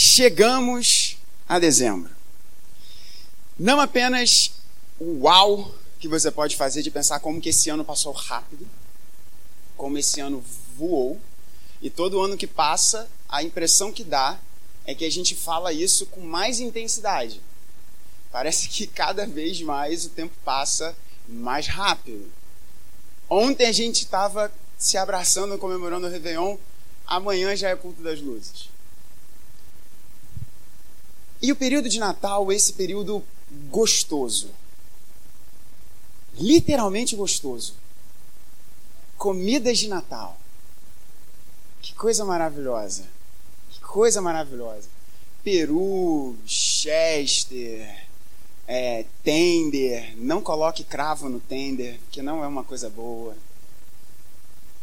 chegamos a dezembro. Não apenas o uau que você pode fazer de pensar como que esse ano passou rápido, como esse ano voou, e todo ano que passa, a impressão que dá é que a gente fala isso com mais intensidade. Parece que cada vez mais o tempo passa mais rápido. Ontem a gente estava se abraçando, comemorando o Réveillon, amanhã já é culto das luzes. E o período de Natal, esse período gostoso. Literalmente gostoso. Comidas de Natal. Que coisa maravilhosa. Que coisa maravilhosa. Peru, Chester, é, tender. Não coloque cravo no tender, que não é uma coisa boa.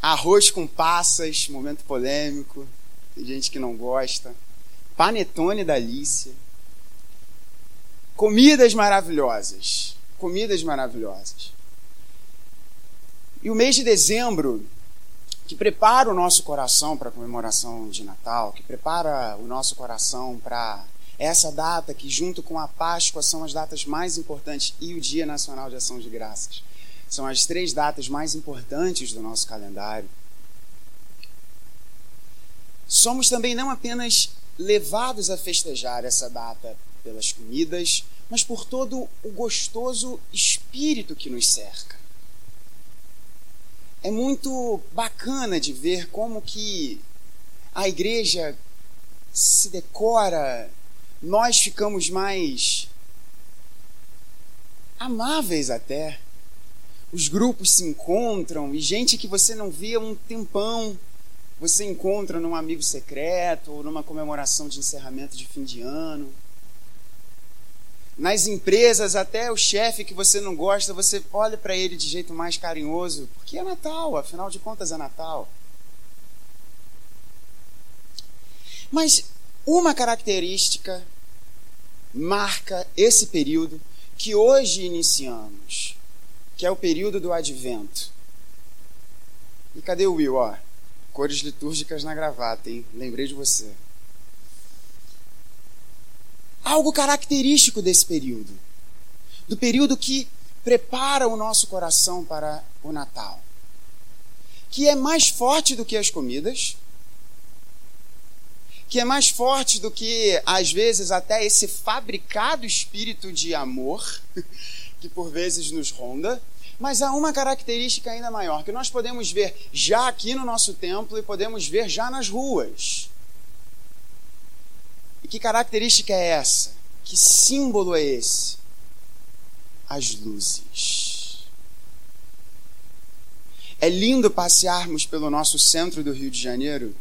Arroz com passas, momento polêmico. Tem gente que não gosta. Panetone da Alicia Comidas maravilhosas. Comidas maravilhosas. E o mês de dezembro, que prepara o nosso coração para a comemoração de Natal, que prepara o nosso coração para essa data que, junto com a Páscoa, são as datas mais importantes e o Dia Nacional de Ação de Graças. São as três datas mais importantes do nosso calendário. Somos também não apenas levados a festejar essa data pelas comidas, mas por todo o gostoso espírito que nos cerca. É muito bacana de ver como que a igreja se decora, nós ficamos mais amáveis até. Os grupos se encontram e gente que você não via um tempão, você encontra num amigo secreto ou numa comemoração de encerramento de fim de ano nas empresas, até o chefe que você não gosta, você olha para ele de jeito mais carinhoso, porque é Natal, afinal de contas é Natal. Mas uma característica marca esse período que hoje iniciamos, que é o período do advento. E cadê o Will? Ó, cores litúrgicas na gravata, hein? Lembrei de você algo característico desse período, do período que prepara o nosso coração para o Natal, que é mais forte do que as comidas, que é mais forte do que, às vezes, até esse fabricado espírito de amor, que por vezes nos ronda, mas há uma característica ainda maior, que nós podemos ver já aqui no nosso templo e podemos ver já nas ruas. E que característica é essa? Que símbolo é esse? As luzes. É lindo passearmos pelo nosso centro do Rio de Janeiro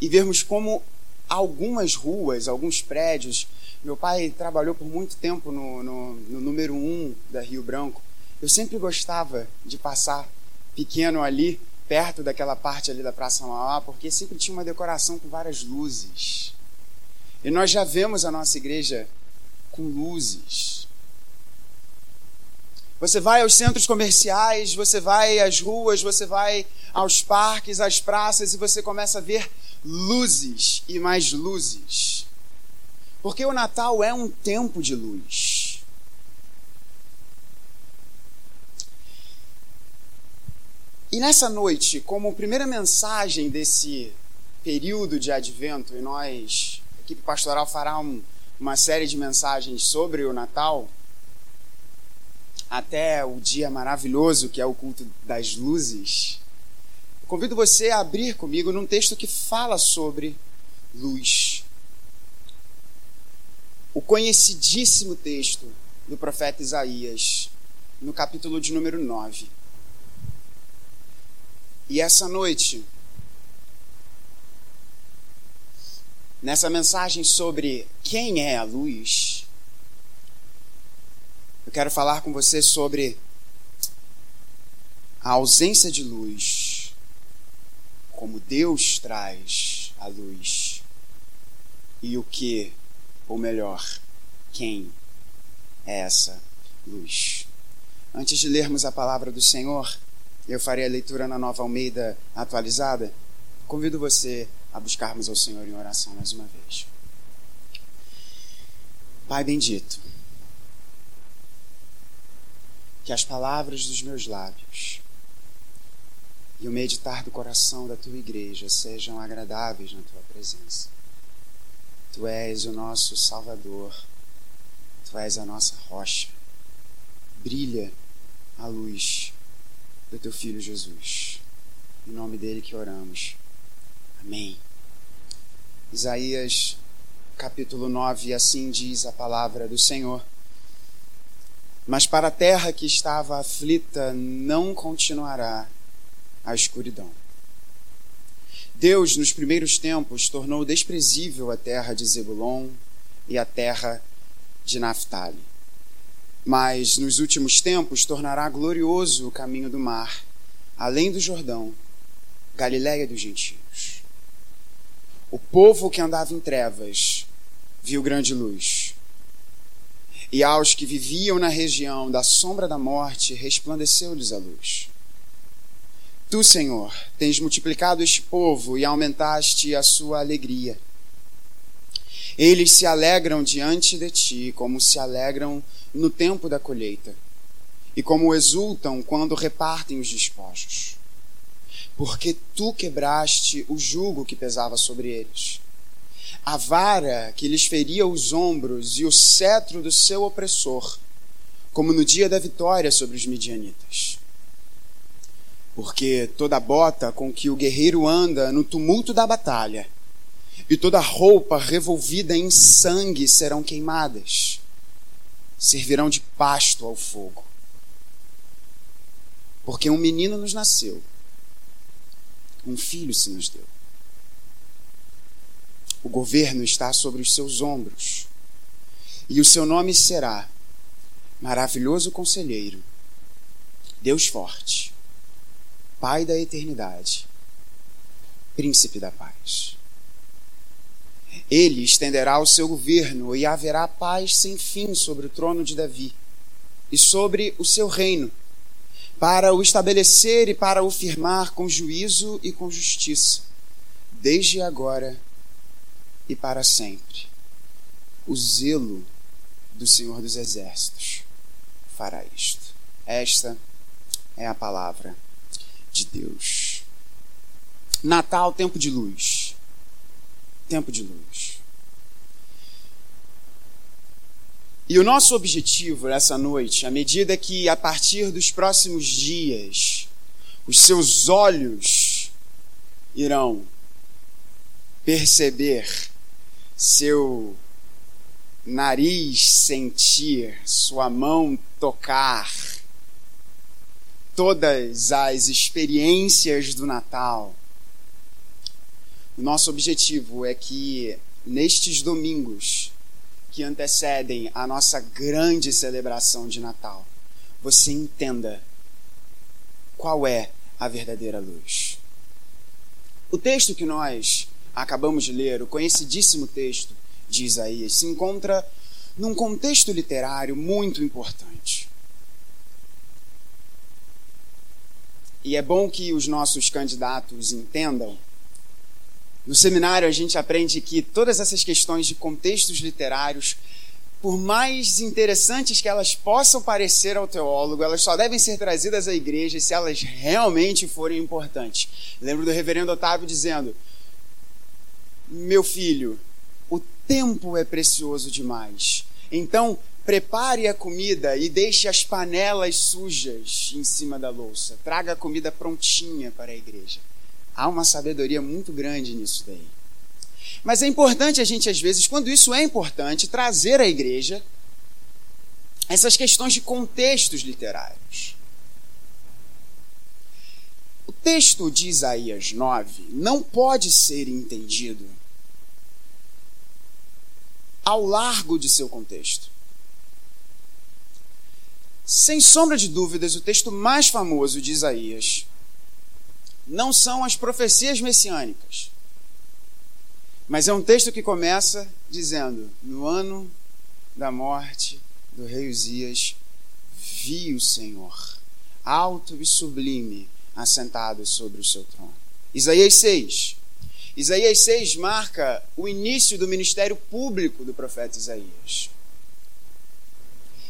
e vermos como algumas ruas, alguns prédios. Meu pai trabalhou por muito tempo no, no, no número um da Rio Branco. Eu sempre gostava de passar pequeno ali, perto daquela parte ali da Praça Mauá, porque sempre tinha uma decoração com várias luzes. E nós já vemos a nossa igreja com luzes. Você vai aos centros comerciais, você vai às ruas, você vai aos parques, às praças e você começa a ver luzes e mais luzes. Porque o Natal é um tempo de luz. E nessa noite, como primeira mensagem desse período de advento, e nós equipe pastoral fará um, uma série de mensagens sobre o Natal, até o dia maravilhoso que é o culto das luzes. Eu convido você a abrir comigo num texto que fala sobre luz. O conhecidíssimo texto do profeta Isaías, no capítulo de número 9. E essa noite, nessa mensagem sobre quem é a luz, eu quero falar com você sobre a ausência de luz, como Deus traz a luz, e o que, ou melhor, quem é essa luz. Antes de lermos a palavra do Senhor, eu farei a leitura na nova Almeida atualizada. Convido você a buscarmos ao Senhor em oração mais uma vez. Pai bendito, que as palavras dos meus lábios e o meditar do coração da tua igreja sejam agradáveis na tua presença. Tu és o nosso Salvador, tu és a nossa rocha. Brilha a luz do teu Filho Jesus. Em nome dele que oramos. Amém. Isaías capítulo 9, assim diz a palavra do Senhor. Mas para a terra que estava aflita não continuará a escuridão. Deus, nos primeiros tempos, tornou desprezível a terra de Zebulon e a terra de Naphtali. Mas nos últimos tempos tornará glorioso o caminho do mar, além do Jordão, Galiléia dos gentios. O povo que andava em trevas viu grande luz. E aos que viviam na região da sombra da morte resplandeceu-lhes a luz. Tu, Senhor, tens multiplicado este povo e aumentaste a sua alegria. Eles se alegram diante de ti, como se alegram no tempo da colheita, e como exultam quando repartem os despojos. Porque tu quebraste o jugo que pesava sobre eles, a vara que lhes feria os ombros e o cetro do seu opressor, como no dia da vitória sobre os midianitas. Porque toda bota com que o guerreiro anda no tumulto da batalha e toda roupa revolvida em sangue serão queimadas, servirão de pasto ao fogo. Porque um menino nos nasceu, um filho se nos deu. O governo está sobre os seus ombros, e o seu nome será Maravilhoso Conselheiro, Deus Forte Pai da eternidade, Príncipe da paz. Ele estenderá o seu governo e haverá paz sem fim sobre o trono de Davi e sobre o seu reino, para o estabelecer e para o firmar com juízo e com justiça, desde agora e para sempre. O zelo do Senhor dos Exércitos fará isto. Esta é a palavra de Deus. Natal, tempo de luz. Tempo de luz. E o nosso objetivo essa noite, à medida que a partir dos próximos dias os seus olhos irão perceber, seu nariz sentir, sua mão tocar, todas as experiências do Natal. O nosso objetivo é que nestes domingos que antecedem a nossa grande celebração de Natal, você entenda qual é a verdadeira luz. O texto que nós acabamos de ler, o conhecidíssimo texto de Isaías, se encontra num contexto literário muito importante. E é bom que os nossos candidatos entendam. No seminário, a gente aprende que todas essas questões de contextos literários, por mais interessantes que elas possam parecer ao teólogo, elas só devem ser trazidas à igreja se elas realmente forem importantes. Lembro do reverendo Otávio dizendo: Meu filho, o tempo é precioso demais. Então, Prepare a comida e deixe as panelas sujas em cima da louça. Traga a comida prontinha para a igreja. Há uma sabedoria muito grande nisso daí. Mas é importante a gente, às vezes, quando isso é importante, trazer à igreja essas questões de contextos literários. O texto de Isaías 9 não pode ser entendido ao largo de seu contexto. Sem sombra de dúvidas, o texto mais famoso de Isaías não são as profecias messiânicas, mas é um texto que começa dizendo: No ano da morte do rei Uzias, vi o Senhor, alto e sublime, assentado sobre o seu trono. Isaías 6. Isaías 6 marca o início do ministério público do profeta Isaías.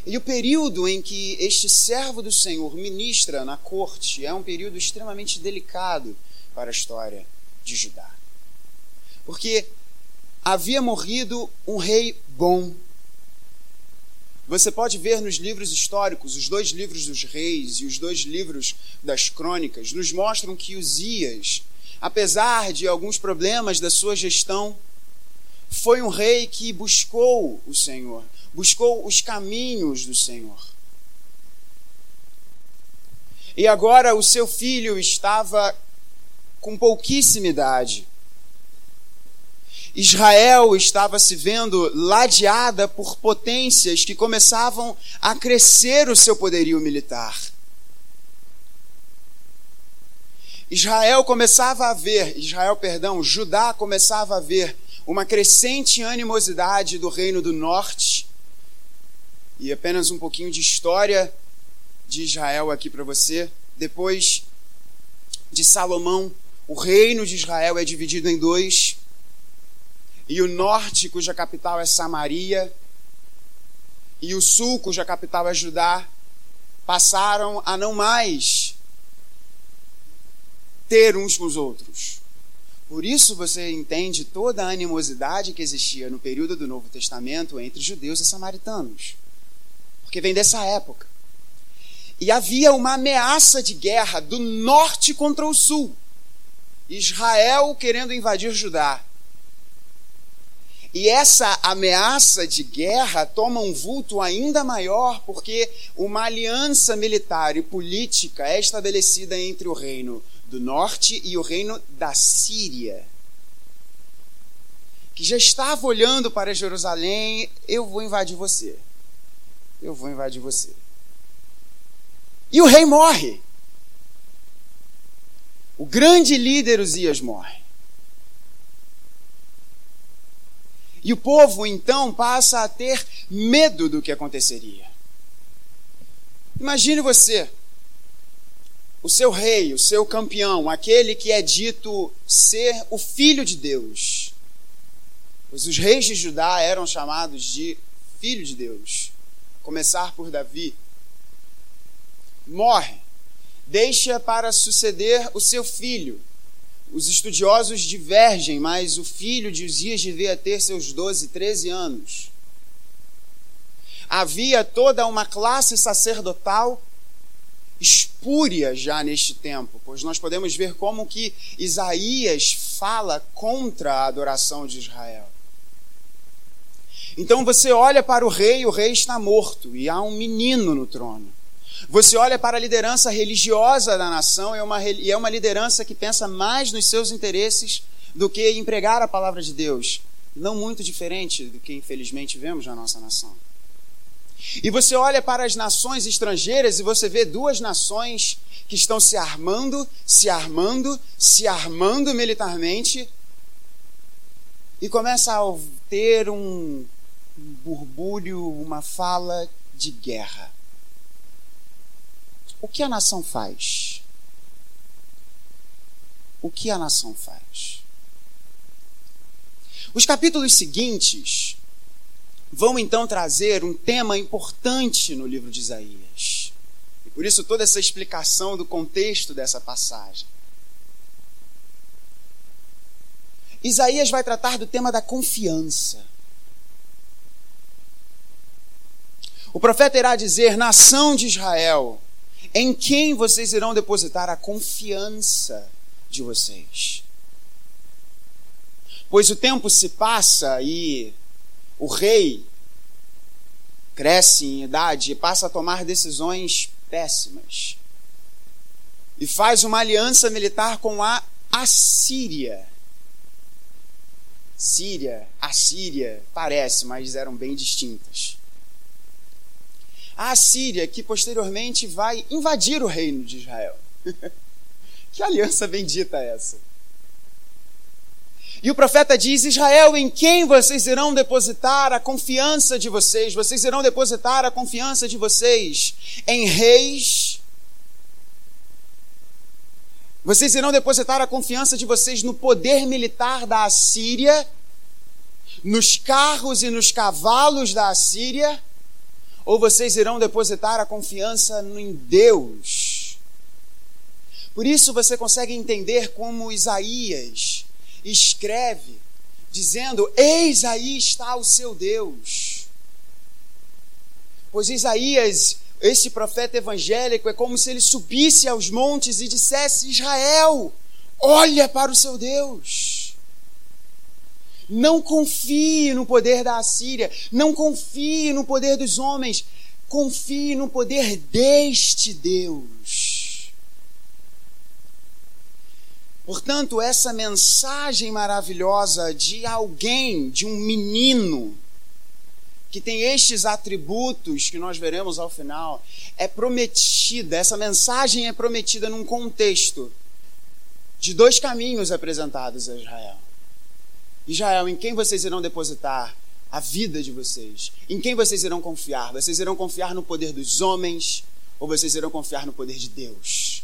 E o período em que este servo do Senhor ministra na corte é um período extremamente delicado para a história de Judá. Porque havia morrido um rei bom. Você pode ver nos livros históricos, os dois livros dos reis e os dois livros das crônicas, nos mostram que Uzias, apesar de alguns problemas da sua gestão, foi um rei que buscou o Senhor, buscou os caminhos do Senhor. E agora o seu filho estava com pouquíssima idade. Israel estava se vendo ladeada por potências que começavam a crescer o seu poderio militar. Israel começava a ver, Israel, perdão, Judá começava a ver uma crescente animosidade do reino do norte e apenas um pouquinho de história de Israel aqui para você. Depois de Salomão, o reino de Israel é dividido em dois. E o norte, cuja capital é Samaria, e o sul, cuja capital é Judá, passaram a não mais ter uns com os outros. Por isso você entende toda a animosidade que existia no período do Novo Testamento entre judeus e samaritanos porque vem dessa época. E havia uma ameaça de guerra do norte contra o sul. Israel querendo invadir Judá. E essa ameaça de guerra toma um vulto ainda maior porque uma aliança militar e política é estabelecida entre o reino do norte e o reino da Síria, que já estava olhando para Jerusalém: eu vou invadir você eu vou invadir você. E o rei morre. O grande líder Uzias morre. E o povo então passa a ter medo do que aconteceria. Imagine você, o seu rei, o seu campeão, aquele que é dito ser o filho de Deus. Pois os reis de Judá eram chamados de filho de Deus começar por Davi, morre, deixa para suceder o seu filho. Os estudiosos divergem, mas o filho de Uzias devia ter seus 12, 13 anos. Havia toda uma classe sacerdotal espúria já neste tempo, pois nós podemos ver como que Isaías fala contra a adoração de Israel. Então você olha para o rei, o rei está morto e há um menino no trono. Você olha para a liderança religiosa da nação é uma, e é uma liderança que pensa mais nos seus interesses do que empregar a palavra de Deus. Não muito diferente do que infelizmente vemos na nossa nação. E você olha para as nações estrangeiras e você vê duas nações que estão se armando, se armando, se armando militarmente e começa a ter um um burbúrio, uma fala de guerra. O que a nação faz? O que a nação faz? Os capítulos seguintes vão então trazer um tema importante no livro de Isaías. E por isso toda essa explicação do contexto dessa passagem. Isaías vai tratar do tema da confiança. O profeta irá dizer: nação de Israel, em quem vocês irão depositar a confiança de vocês? Pois o tempo se passa e o rei cresce em idade e passa a tomar decisões péssimas. E faz uma aliança militar com a Assíria. Síria, Assíria, parece, mas eram bem distintas a Assíria, que posteriormente vai invadir o reino de Israel. que aliança bendita é essa? E o profeta diz: Israel, em quem vocês irão depositar a confiança de vocês? Vocês irão depositar a confiança de vocês em reis, Vocês irão depositar a confiança de vocês no poder militar da Assíria, nos carros e nos cavalos da Assíria, ou vocês irão depositar a confiança em Deus? Por isso você consegue entender como Isaías escreve, dizendo: Eis aí está o seu Deus. Pois Isaías esse profeta evangélico é como se ele subisse aos montes e dissesse: Israel, olha para o seu Deus. Não confie no poder da Assíria, não confie no poder dos homens, confie no poder deste Deus. Portanto, essa mensagem maravilhosa de alguém, de um menino, que tem estes atributos que nós veremos ao final, é prometida, essa mensagem é prometida num contexto de dois caminhos apresentados a Israel. Israel, em quem vocês irão depositar a vida de vocês? Em quem vocês irão confiar? Vocês irão confiar no poder dos homens ou vocês irão confiar no poder de Deus?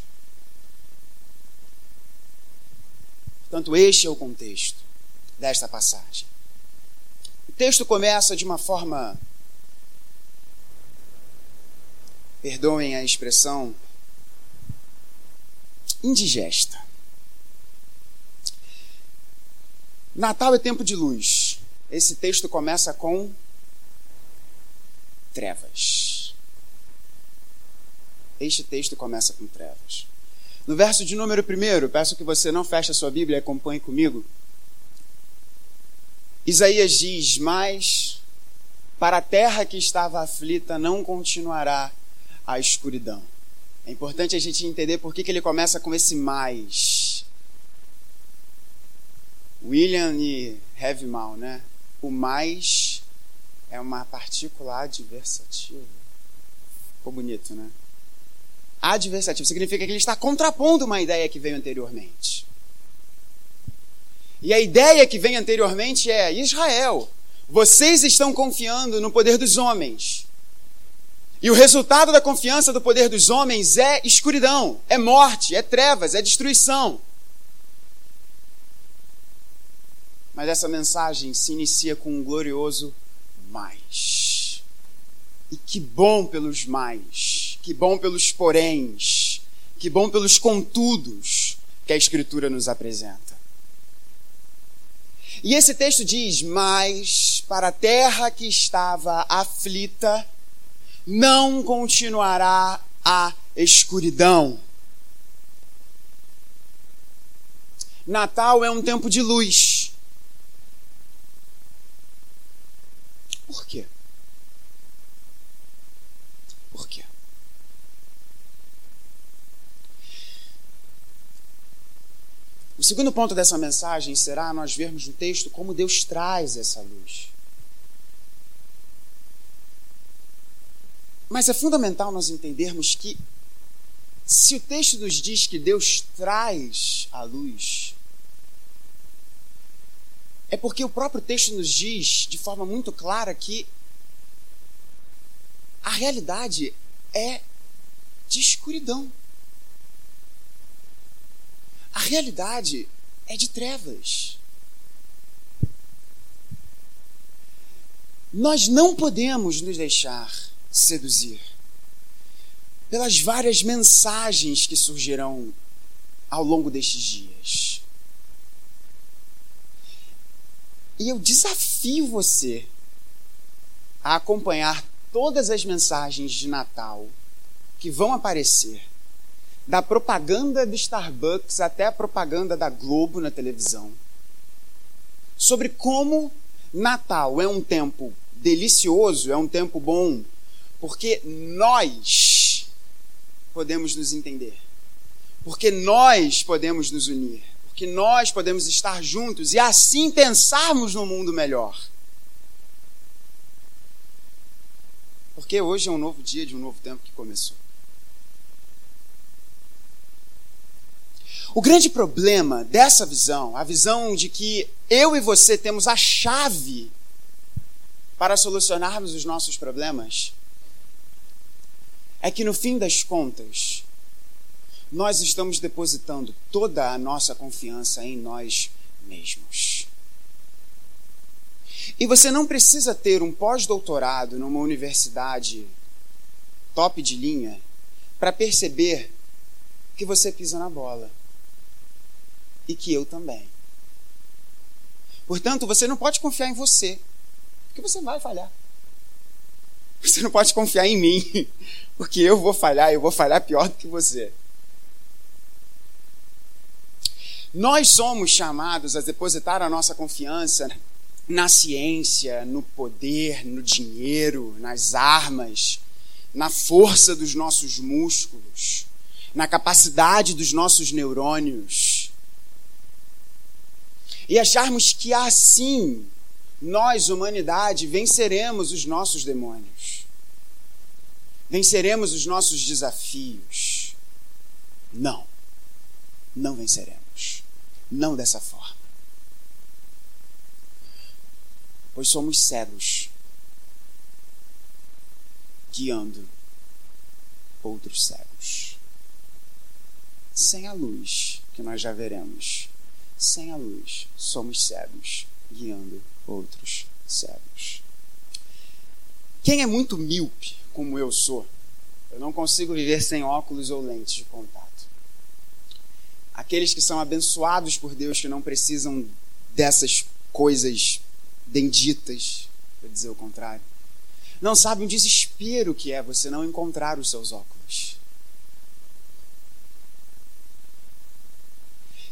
Portanto, este é o contexto desta passagem. O texto começa de uma forma, perdoem a expressão, indigesta. Natal é tempo de luz. Esse texto começa com trevas. Este texto começa com trevas. No verso de número 1, peço que você não feche a sua Bíblia e acompanhe comigo. Isaías diz: Mas para a terra que estava aflita não continuará a escuridão. É importante a gente entender por que, que ele começa com esse mais. William e Mal, né? O mais é uma partícula adversativa. Ficou bonito, né? Adversativo significa que ele está contrapondo uma ideia que veio anteriormente. E a ideia que vem anteriormente é: Israel, vocês estão confiando no poder dos homens. E o resultado da confiança do poder dos homens é escuridão, é morte, é trevas, é destruição. Mas essa mensagem se inicia com um glorioso mais. E que bom pelos mais, que bom pelos poréns, que bom pelos contudos que a Escritura nos apresenta. E esse texto diz: Mas para a terra que estava aflita, não continuará a escuridão. Natal é um tempo de luz. Por quê? Por quê? O segundo ponto dessa mensagem será nós vermos no texto como Deus traz essa luz. Mas é fundamental nós entendermos que, se o texto nos diz que Deus traz a luz, é porque o próprio texto nos diz de forma muito clara que a realidade é de escuridão. A realidade é de trevas. Nós não podemos nos deixar seduzir pelas várias mensagens que surgirão ao longo destes dias. E eu desafio você a acompanhar todas as mensagens de Natal que vão aparecer da propaganda do Starbucks até a propaganda da Globo na televisão, sobre como Natal é um tempo delicioso, é um tempo bom, porque nós podemos nos entender, porque nós podemos nos unir, porque nós podemos estar juntos e assim pensarmos no mundo melhor. Porque hoje é um novo dia de um novo tempo que começou. O grande problema dessa visão, a visão de que eu e você temos a chave para solucionarmos os nossos problemas, é que no fim das contas, nós estamos depositando toda a nossa confiança em nós mesmos. E você não precisa ter um pós-doutorado numa universidade top de linha para perceber que você pisa na bola. E que eu também. Portanto, você não pode confiar em você, porque você vai falhar. Você não pode confiar em mim, porque eu vou falhar, eu vou falhar pior do que você. Nós somos chamados a depositar a nossa confiança na ciência, no poder, no dinheiro, nas armas, na força dos nossos músculos, na capacidade dos nossos neurônios. E acharmos que assim nós, humanidade, venceremos os nossos demônios, venceremos os nossos desafios. Não, não venceremos. Não dessa forma. Pois somos cegos, guiando outros cegos. Sem a luz, que nós já veremos, sem a luz, somos cegos, guiando outros cegos. Quem é muito míope, como eu sou, eu não consigo viver sem óculos ou lentes de contato. Aqueles que são abençoados por Deus, que não precisam dessas coisas benditas, para dizer o contrário, não sabem o desespero que é você não encontrar os seus óculos.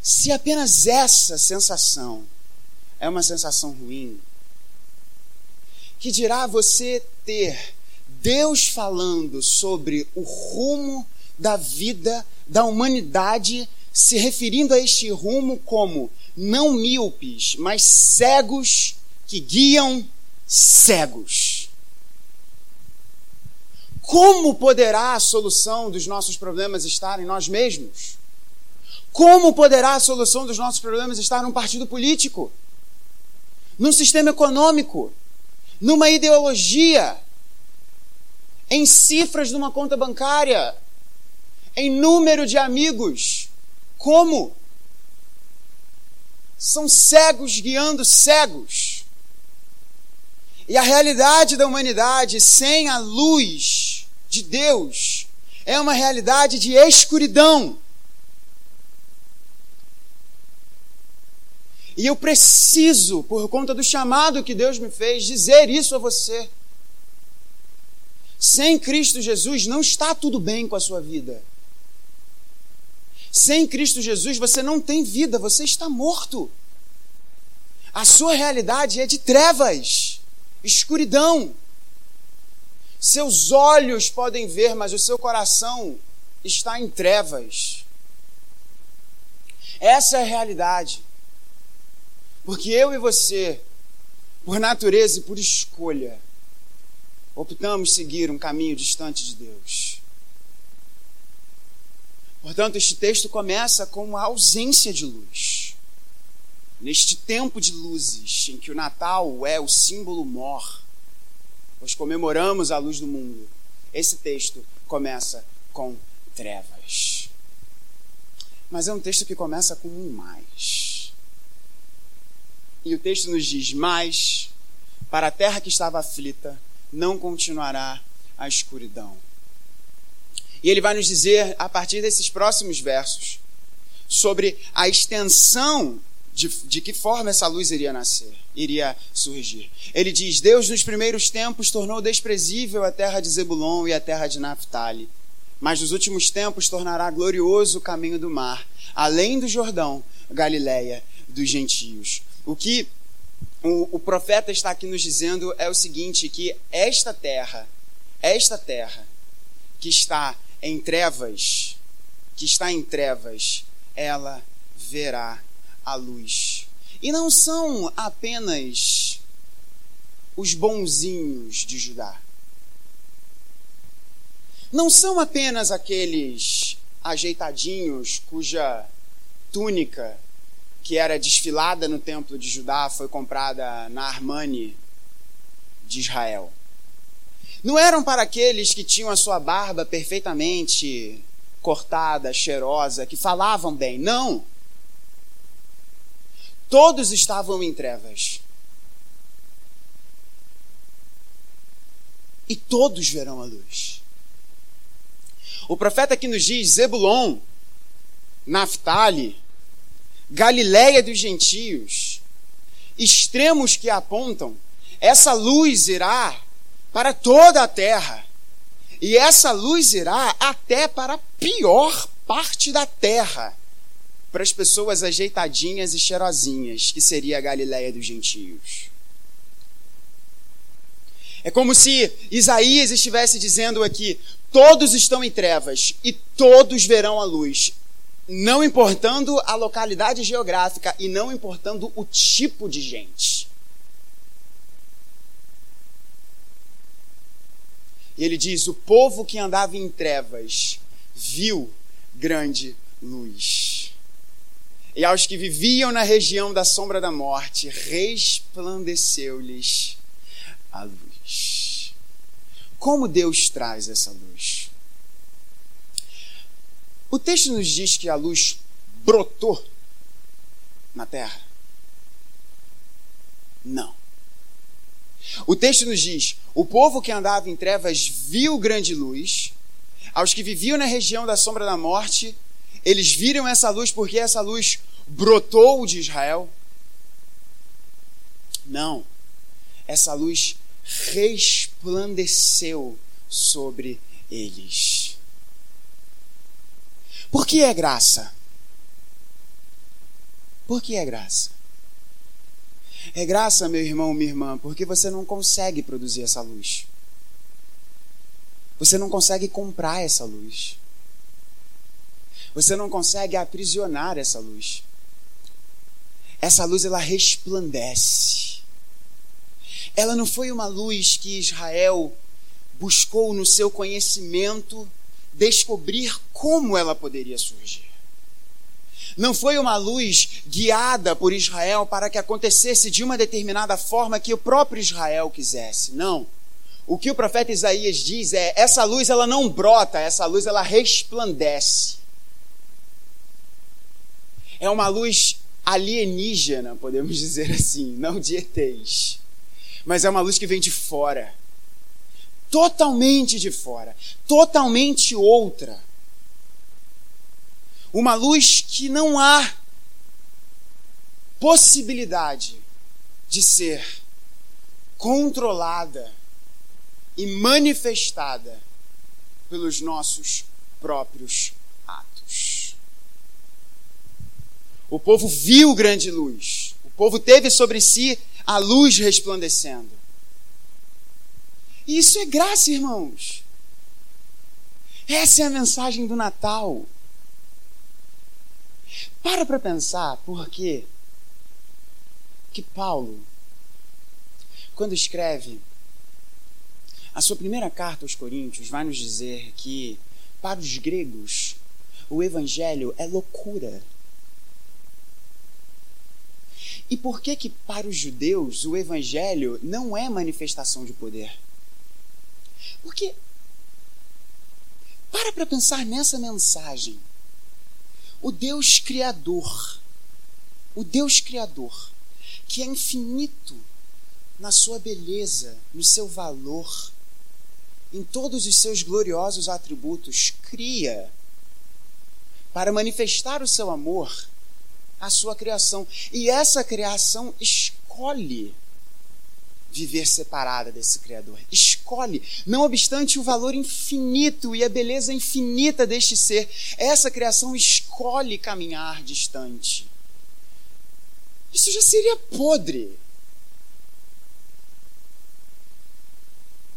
Se apenas essa sensação é uma sensação ruim. Que dirá você ter Deus falando sobre o rumo da vida da humanidade, se referindo a este rumo como não míopes, mas cegos que guiam cegos. Como poderá a solução dos nossos problemas estar em nós mesmos? Como poderá a solução dos nossos problemas estar num partido político? num sistema econômico, numa ideologia, em cifras numa conta bancária, em número de amigos. Como? São cegos guiando cegos. E a realidade da humanidade sem a luz de Deus é uma realidade de escuridão. E eu preciso, por conta do chamado que Deus me fez, dizer isso a você. Sem Cristo Jesus não está tudo bem com a sua vida. Sem Cristo Jesus você não tem vida, você está morto. A sua realidade é de trevas, escuridão. Seus olhos podem ver, mas o seu coração está em trevas. Essa é a realidade. Porque eu e você, por natureza e por escolha, optamos seguir um caminho distante de Deus. Portanto, este texto começa com a ausência de luz. Neste tempo de luzes, em que o Natal é o símbolo mor, pois comemoramos a luz do mundo, esse texto começa com trevas. Mas é um texto que começa com um mais. E o texto nos diz: Mas para a terra que estava aflita não continuará a escuridão. E ele vai nos dizer, a partir desses próximos versos, sobre a extensão de, de que forma essa luz iria nascer, iria surgir. Ele diz: Deus nos primeiros tempos tornou desprezível a terra de Zebulon e a terra de Naphtali, mas nos últimos tempos tornará glorioso o caminho do mar, além do Jordão, Galiléia dos gentios. O que o, o profeta está aqui nos dizendo é o seguinte: que esta terra, esta terra que está em trevas, que está em trevas, ela verá a luz. E não são apenas os bonzinhos de Judá. Não são apenas aqueles ajeitadinhos cuja túnica que era desfilada no templo de Judá foi comprada na Armani de Israel. Não eram para aqueles que tinham a sua barba perfeitamente cortada, cheirosa, que falavam bem. Não. Todos estavam em trevas. E todos verão a luz. O profeta aqui nos diz: Zebulon, Naphtali, Galiléia dos gentios, extremos que apontam, essa luz irá para toda a terra. E essa luz irá até para a pior parte da terra, para as pessoas ajeitadinhas e cheirosinhas, que seria a Galiléia dos gentios. É como se Isaías estivesse dizendo aqui: todos estão em trevas e todos verão a luz, não importando a localidade geográfica e não importando o tipo de gente. E ele diz: O povo que andava em trevas viu grande luz. E aos que viviam na região da sombra da morte, resplandeceu-lhes a luz. Como Deus traz essa luz? O texto nos diz que a luz brotou na terra? Não. O texto nos diz: o povo que andava em trevas viu grande luz, aos que viviam na região da sombra da morte, eles viram essa luz porque essa luz brotou de Israel. Não, essa luz resplandeceu sobre eles. Por que é graça? Por que é graça? É graça, meu irmão, minha irmã, porque você não consegue produzir essa luz. Você não consegue comprar essa luz. Você não consegue aprisionar essa luz. Essa luz ela resplandece. Ela não foi uma luz que Israel buscou no seu conhecimento descobrir como ela poderia surgir. Não foi uma luz guiada por Israel para que acontecesse de uma determinada forma que o próprio Israel quisesse. Não. O que o profeta Isaías diz é: essa luz ela não brota, essa luz ela resplandece. É uma luz alienígena, podemos dizer assim, não de ETs. Mas é uma luz que vem de fora totalmente de fora, totalmente outra. Uma luz que não há possibilidade de ser controlada e manifestada pelos nossos próprios atos. O povo viu grande luz, o povo teve sobre si a luz resplandecendo. E isso é graça, irmãos. Essa é a mensagem do Natal. Para para pensar por quê que Paulo, quando escreve a sua primeira carta aos Coríntios, vai nos dizer que para os gregos o evangelho é loucura. E por que que para os judeus o evangelho não é manifestação de poder? Porque para para pensar nessa mensagem. O Deus criador, o Deus criador, que é infinito na sua beleza, no seu valor, em todos os seus gloriosos atributos, cria para manifestar o seu amor a sua criação. E essa criação escolhe viver separada desse Criador. Escolhe, não obstante o valor infinito e a beleza infinita deste ser, essa criação escolhe caminhar distante. Isso já seria podre.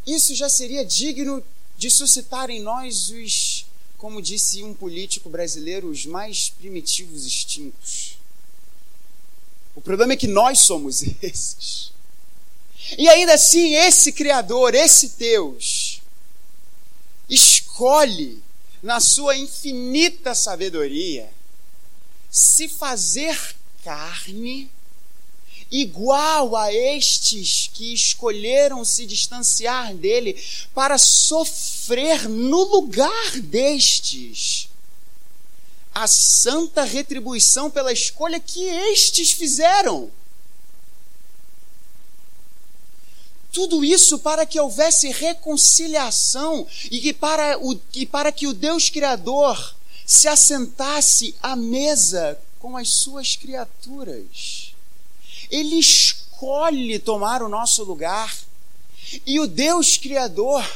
Isso já seria digno de suscitar em nós os, como disse um político brasileiro, os mais primitivos instintos. O problema é que nós somos esses. E ainda assim, esse Criador, esse Deus, escolhe, na sua infinita sabedoria, se fazer carne igual a estes que escolheram se distanciar dele para sofrer no lugar destes a santa retribuição pela escolha que estes fizeram. Tudo isso para que houvesse reconciliação e que para, o, e para que o Deus Criador se assentasse à mesa com as suas criaturas. Ele escolhe tomar o nosso lugar. E o Deus Criador,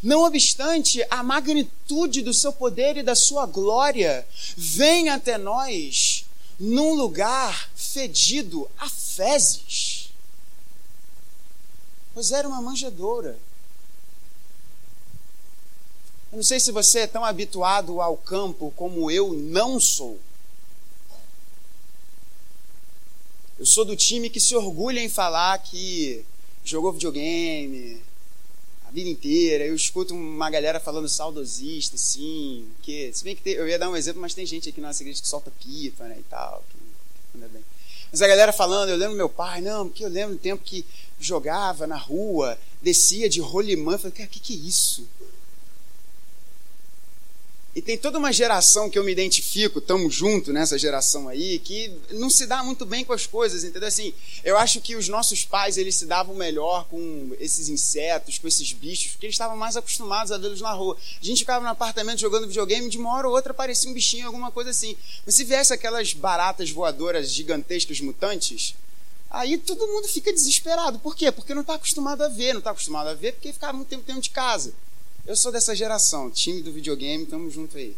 não obstante a magnitude do seu poder e da sua glória, vem até nós num lugar fedido a fezes pois era uma manjedoura. Eu não sei se você é tão habituado ao campo como eu não sou. Eu sou do time que se orgulha em falar que jogou videogame a vida inteira. Eu escuto uma galera falando saudosista, assim, que se bem que tem, eu ia dar um exemplo, mas tem gente aqui na nossa igreja que solta pipa, né, e tal. Que, que bem. Mas a galera falando, eu lembro meu pai, não, porque eu lembro do tempo que jogava na rua, descia de rolimã. Falei, cara, o que, que é isso? E tem toda uma geração que eu me identifico, estamos juntos nessa geração aí, que não se dá muito bem com as coisas, entendeu? Assim, eu acho que os nossos pais, eles se davam melhor com esses insetos, com esses bichos, porque eles estavam mais acostumados a vê-los na rua. A gente ficava no apartamento jogando videogame, de uma hora ou outra aparecia um bichinho, alguma coisa assim. Mas se viesse aquelas baratas voadoras gigantescas mutantes, Aí todo mundo fica desesperado. Por quê? Porque não está acostumado a ver. Não está acostumado a ver porque ficava muito tempo dentro de casa. Eu sou dessa geração, time do videogame, estamos junto aí.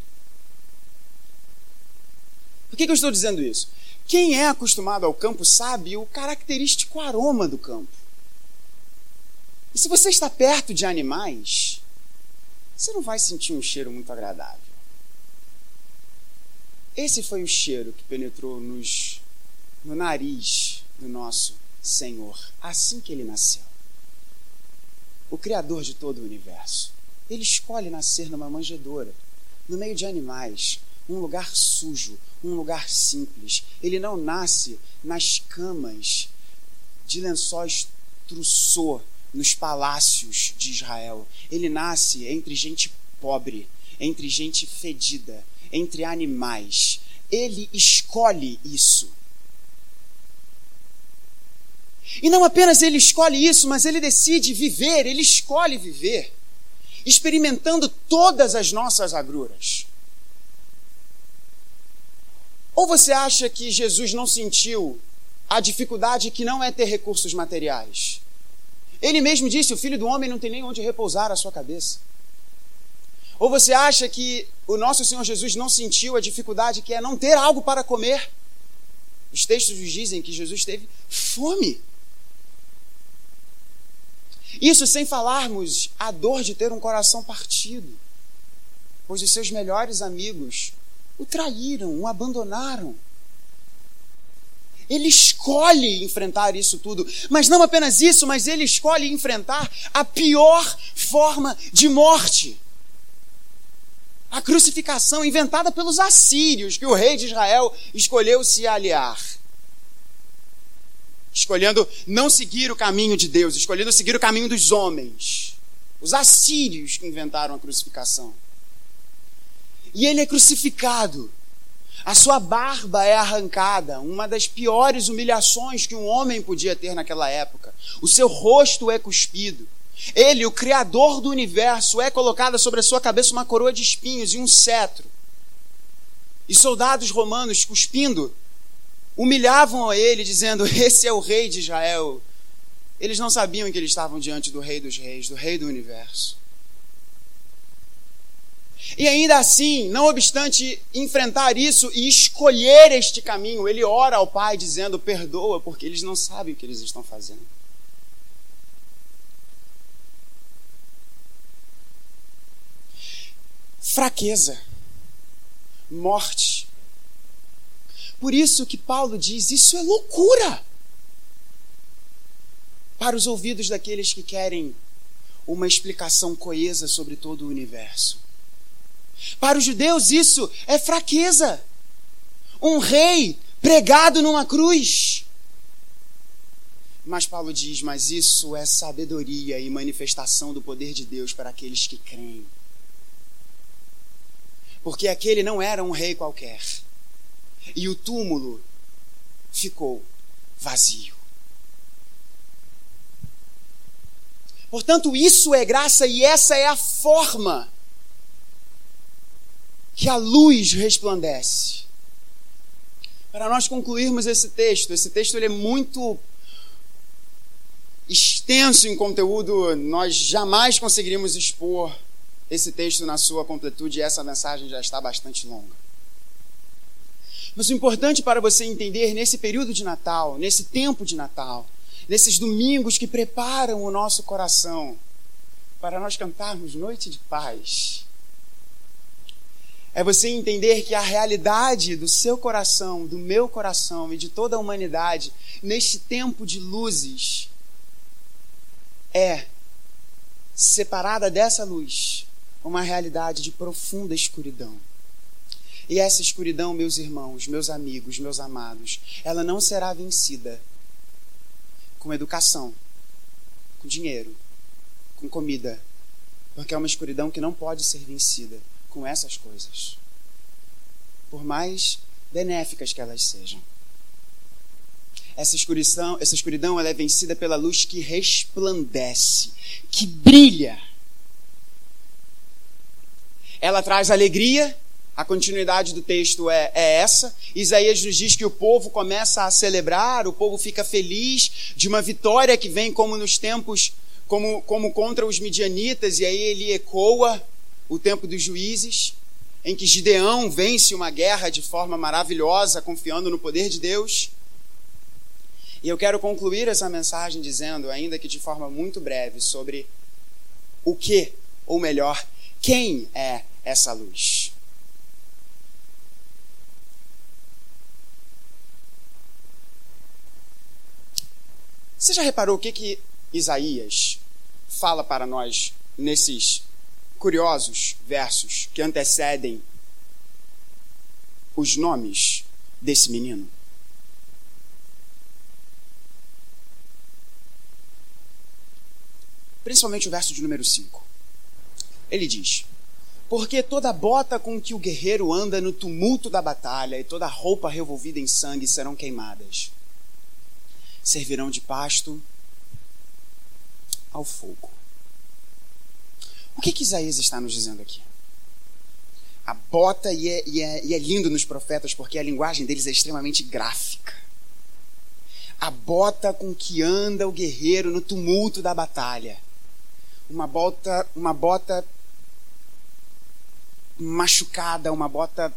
Por que, que eu estou dizendo isso? Quem é acostumado ao campo sabe o característico aroma do campo. E se você está perto de animais, você não vai sentir um cheiro muito agradável. Esse foi o cheiro que penetrou nos, no nariz do nosso Senhor, assim que ele nasceu. O Criador de todo o universo. Ele escolhe nascer numa manjedoura, no meio de animais, um lugar sujo, um lugar simples. Ele não nasce nas camas de lençóis trussô nos palácios de Israel. Ele nasce entre gente pobre, entre gente fedida, entre animais. Ele escolhe isso. E não apenas ele escolhe isso, mas ele decide viver, ele escolhe viver, experimentando todas as nossas agruras. Ou você acha que Jesus não sentiu a dificuldade que não é ter recursos materiais? Ele mesmo disse: o filho do homem não tem nem onde repousar a sua cabeça. Ou você acha que o nosso Senhor Jesus não sentiu a dificuldade que é não ter algo para comer? Os textos dizem que Jesus teve fome. Isso sem falarmos a dor de ter um coração partido, pois os seus melhores amigos o traíram, o abandonaram. Ele escolhe enfrentar isso tudo, mas não apenas isso, mas ele escolhe enfrentar a pior forma de morte. A crucificação inventada pelos assírios, que o rei de Israel escolheu se aliar escolhendo não seguir o caminho de Deus, escolhendo seguir o caminho dos homens. Os assírios que inventaram a crucificação. E ele é crucificado. A sua barba é arrancada, uma das piores humilhações que um homem podia ter naquela época. O seu rosto é cuspido. Ele, o Criador do universo, é colocada sobre a sua cabeça uma coroa de espinhos e um cetro. E soldados romanos cuspindo humilhavam a ele, dizendo: Esse é o rei de Israel. Eles não sabiam que eles estavam diante do rei dos reis, do rei do universo. E ainda assim, não obstante enfrentar isso e escolher este caminho, ele ora ao Pai dizendo: Perdoa, porque eles não sabem o que eles estão fazendo. Fraqueza, morte, por isso que Paulo diz: isso é loucura para os ouvidos daqueles que querem uma explicação coesa sobre todo o universo. Para os judeus, isso é fraqueza. Um rei pregado numa cruz. Mas Paulo diz: Mas isso é sabedoria e manifestação do poder de Deus para aqueles que creem. porque aquele não era um rei qualquer. E o túmulo ficou vazio. Portanto, isso é graça e essa é a forma que a luz resplandece. Para nós concluirmos esse texto, esse texto ele é muito extenso em conteúdo, nós jamais conseguiríamos expor esse texto na sua completude e essa mensagem já está bastante longa. Mas o importante para você entender nesse período de Natal, nesse tempo de Natal, nesses domingos que preparam o nosso coração para nós cantarmos Noite de Paz, é você entender que a realidade do seu coração, do meu coração e de toda a humanidade, neste tempo de luzes, é separada dessa luz uma realidade de profunda escuridão. E essa escuridão, meus irmãos, meus amigos, meus amados, ela não será vencida com educação, com dinheiro, com comida, porque é uma escuridão que não pode ser vencida com essas coisas, por mais benéficas que elas sejam. Essa escuridão, essa escuridão ela é vencida pela luz que resplandece, que brilha. Ela traz alegria. A continuidade do texto é, é essa. Isaías nos diz que o povo começa a celebrar, o povo fica feliz de uma vitória que vem como nos tempos, como, como contra os midianitas, e aí ele ecoa o tempo dos juízes, em que Gideão vence uma guerra de forma maravilhosa, confiando no poder de Deus. E eu quero concluir essa mensagem dizendo, ainda que de forma muito breve, sobre o que, ou melhor, quem é essa luz. Você já reparou o que, que Isaías fala para nós nesses curiosos versos que antecedem os nomes desse menino? principalmente o verso de número 5. Ele diz: Porque toda bota com que o guerreiro anda no tumulto da batalha e toda roupa revolvida em sangue serão queimadas, servirão de pasto ao fogo. O que, que Isaías está nos dizendo aqui? A bota, e é, e, é, e é lindo nos profetas porque a linguagem deles é extremamente gráfica. A bota com que anda o guerreiro no tumulto da batalha uma bota, uma bota machucada, uma bota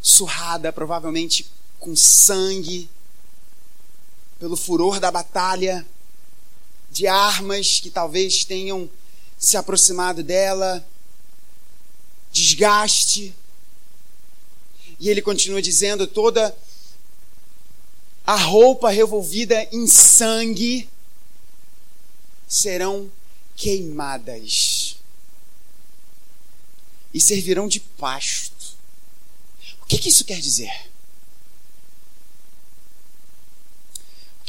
surrada, provavelmente com sangue, pelo furor da batalha, de armas que talvez tenham se aproximado dela, desgaste. E ele continua dizendo: toda a roupa revolvida em sangue serão queimadas e servirão de pasto. O que, que isso quer dizer?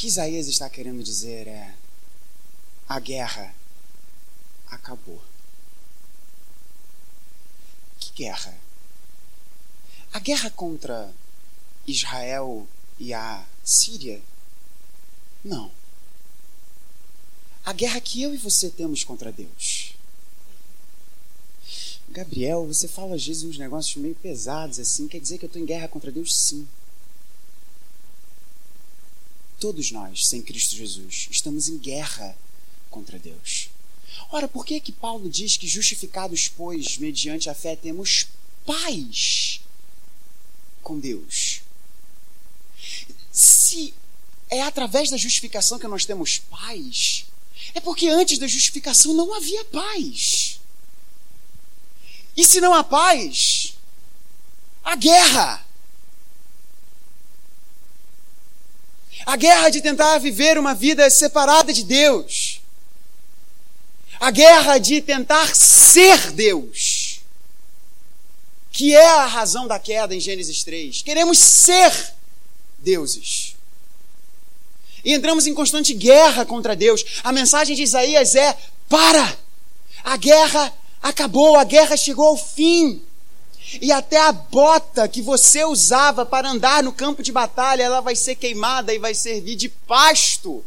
Que Isaías está querendo dizer é: a guerra acabou. Que guerra? A guerra contra Israel e a Síria? Não a guerra que eu e você temos contra Deus. Gabriel, você fala às vezes uns negócios meio pesados assim, quer dizer que eu estou em guerra contra Deus? Sim. Todos nós, sem Cristo Jesus, estamos em guerra contra Deus. Ora, por que que Paulo diz que justificados, pois, mediante a fé, temos paz com Deus? Se é através da justificação que nós temos paz, é porque antes da justificação não havia paz. E se não há paz, a guerra. A guerra de tentar viver uma vida separada de Deus. A guerra de tentar ser Deus. Que é a razão da queda em Gênesis 3. Queremos ser deuses. E entramos em constante guerra contra Deus. A mensagem de Isaías é: para! A guerra acabou, a guerra chegou ao fim. E até a bota que você usava para andar no campo de batalha, ela vai ser queimada e vai servir de pasto.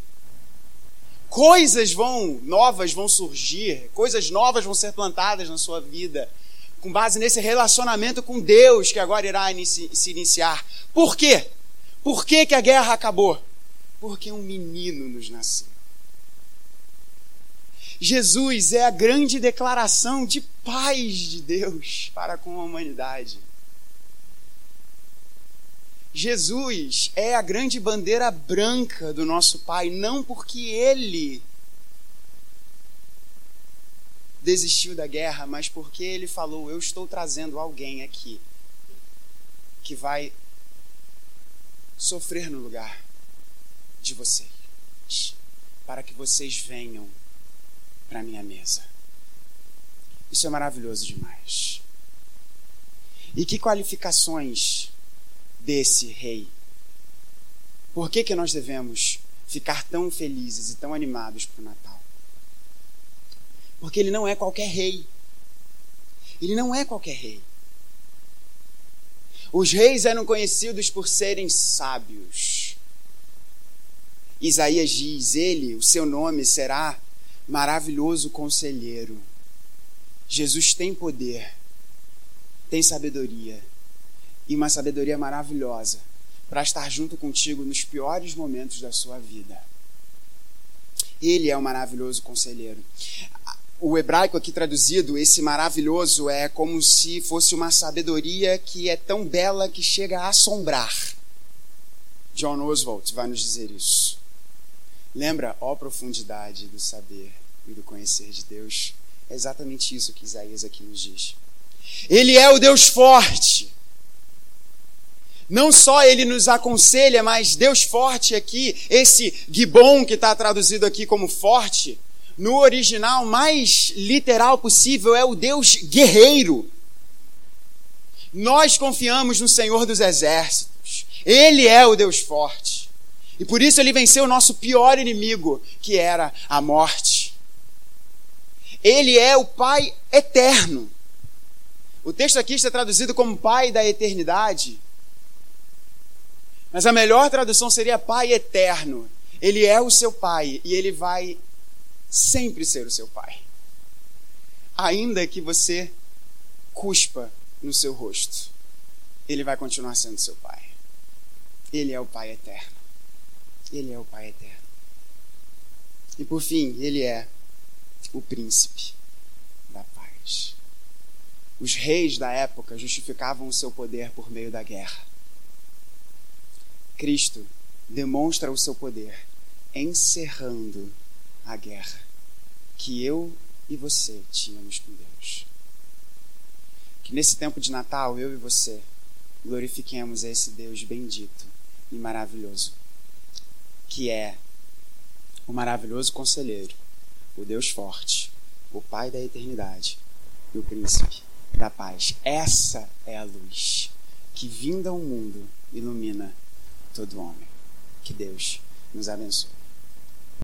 Coisas vão novas vão surgir, coisas novas vão ser plantadas na sua vida, com base nesse relacionamento com Deus que agora irá inici se iniciar. Por quê? Por que, que a guerra acabou? Porque um menino nos nasceu. Jesus é a grande declaração de paz de Deus para com a humanidade. Jesus é a grande bandeira branca do nosso Pai, não porque ele desistiu da guerra, mas porque ele falou: Eu estou trazendo alguém aqui que vai sofrer no lugar de vocês, para que vocês venham para minha mesa. Isso é maravilhoso demais. E que qualificações desse rei? Por que, que nós devemos ficar tão felizes e tão animados para o Natal? Porque ele não é qualquer rei. Ele não é qualquer rei. Os reis eram conhecidos por serem sábios. Isaías diz: Ele, o seu nome será maravilhoso conselheiro. Jesus tem poder, tem sabedoria e uma sabedoria maravilhosa para estar junto contigo nos piores momentos da sua vida. Ele é o um maravilhoso conselheiro. O hebraico aqui traduzido, esse maravilhoso, é como se fosse uma sabedoria que é tão bela que chega a assombrar. John Oswald vai nos dizer isso. Lembra, ó profundidade do saber e do conhecer de Deus? É exatamente isso que Isaías aqui nos diz. Ele é o Deus forte. Não só ele nos aconselha, mas Deus forte aqui, esse Gibon que está traduzido aqui como forte, no original mais literal possível é o Deus guerreiro. Nós confiamos no Senhor dos Exércitos. Ele é o Deus forte. E por isso ele venceu o nosso pior inimigo, que era a morte. Ele é o Pai eterno. O texto aqui está traduzido como Pai da eternidade. Mas a melhor tradução seria Pai eterno. Ele é o seu Pai e ele vai sempre ser o seu Pai. Ainda que você cuspa no seu rosto, ele vai continuar sendo seu Pai. Ele é o Pai eterno. Ele é o Pai eterno. E por fim, ele é o príncipe da paz. Os reis da época justificavam o seu poder por meio da guerra. Cristo demonstra o seu poder encerrando a guerra que eu e você tínhamos com Deus. Que nesse tempo de Natal, eu e você glorifiquemos esse Deus bendito e maravilhoso que é o maravilhoso conselheiro, o Deus forte, o Pai da eternidade e o príncipe da paz. Essa é a luz que, vinda ao mundo, ilumina todo homem. Que Deus nos abençoe.